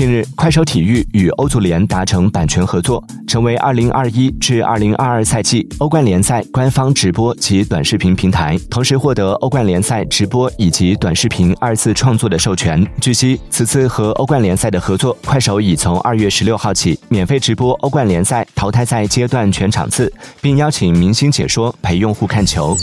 近日，快手体育与欧足联达成版权合作，成为2021至2022赛季欧冠联赛官方直播及短视频平台，同时获得欧冠联赛直播以及短视频二次创作的授权。据悉，此次和欧冠联赛的合作，快手已从2月16号起免费直播欧冠联赛，淘汰赛阶段全场次，并邀请明星解说陪用户看球。